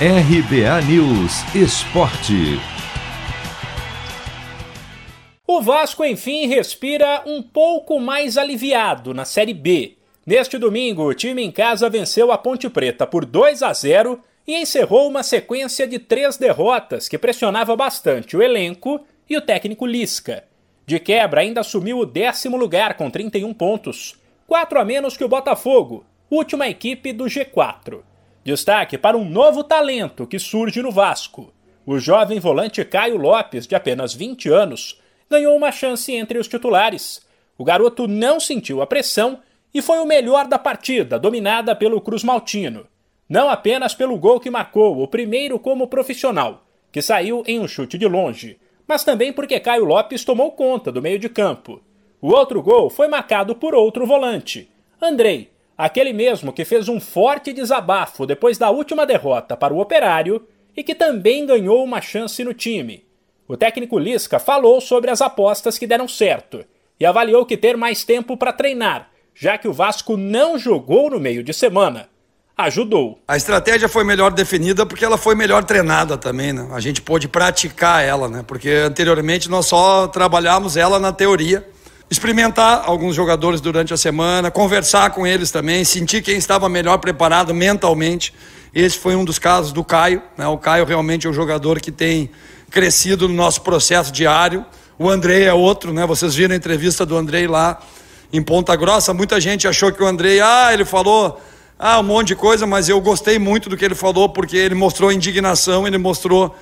RBA News Esporte. O Vasco, enfim, respira um pouco mais aliviado na Série B. Neste domingo, o time em casa venceu a Ponte Preta por 2 a 0 e encerrou uma sequência de três derrotas que pressionava bastante o elenco e o técnico Lisca. De quebra, ainda assumiu o décimo lugar com 31 pontos, quatro a menos que o Botafogo, última equipe do G4. Destaque para um novo talento que surge no Vasco. O jovem volante Caio Lopes, de apenas 20 anos, ganhou uma chance entre os titulares. O garoto não sentiu a pressão e foi o melhor da partida, dominada pelo Cruz Maltino. Não apenas pelo gol que marcou, o primeiro como profissional, que saiu em um chute de longe, mas também porque Caio Lopes tomou conta do meio de campo. O outro gol foi marcado por outro volante, Andrei, aquele mesmo que fez um forte desabafo depois da última derrota para o Operário e que também ganhou uma chance no time. O técnico Lisca falou sobre as apostas que deram certo e avaliou que ter mais tempo para treinar, já que o Vasco não jogou no meio de semana, ajudou. A estratégia foi melhor definida porque ela foi melhor treinada também, né? A gente pôde praticar ela, né? Porque anteriormente nós só trabalhamos ela na teoria experimentar alguns jogadores durante a semana, conversar com eles também, sentir quem estava melhor preparado mentalmente. Esse foi um dos casos do Caio. Né? O Caio realmente é um jogador que tem crescido no nosso processo diário. O Andrei é outro, né? Vocês viram a entrevista do Andrei lá em Ponta Grossa. Muita gente achou que o Andrei, ah, ele falou ah, um monte de coisa, mas eu gostei muito do que ele falou porque ele mostrou indignação, ele mostrou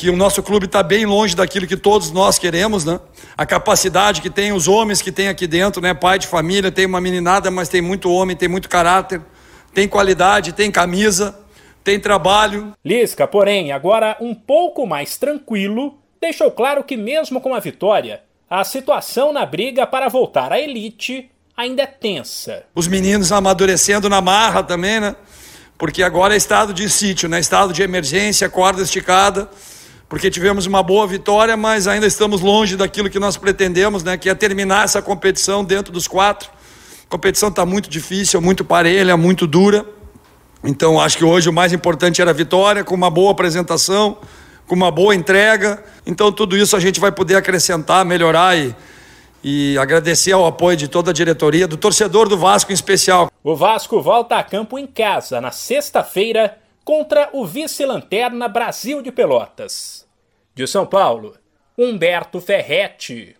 que o nosso clube está bem longe daquilo que todos nós queremos, né? A capacidade que tem os homens que tem aqui dentro, né? Pai de família, tem uma meninada, mas tem muito homem, tem muito caráter, tem qualidade, tem camisa, tem trabalho. Lisca, porém, agora um pouco mais tranquilo, deixou claro que mesmo com a vitória, a situação na briga para voltar à elite ainda é tensa. Os meninos amadurecendo na marra também, né? Porque agora é estado de sítio, né? Estado de emergência, corda esticada porque tivemos uma boa vitória, mas ainda estamos longe daquilo que nós pretendemos, né, que é terminar essa competição dentro dos quatro. A competição está muito difícil, muito parelha, muito dura. Então acho que hoje o mais importante era a vitória, com uma boa apresentação, com uma boa entrega. Então tudo isso a gente vai poder acrescentar, melhorar e, e agradecer ao apoio de toda a diretoria, do torcedor do Vasco em especial. O Vasco volta a campo em casa na sexta-feira contra o vice-lanterna Brasil de Pelotas. De São Paulo, Humberto Ferretti.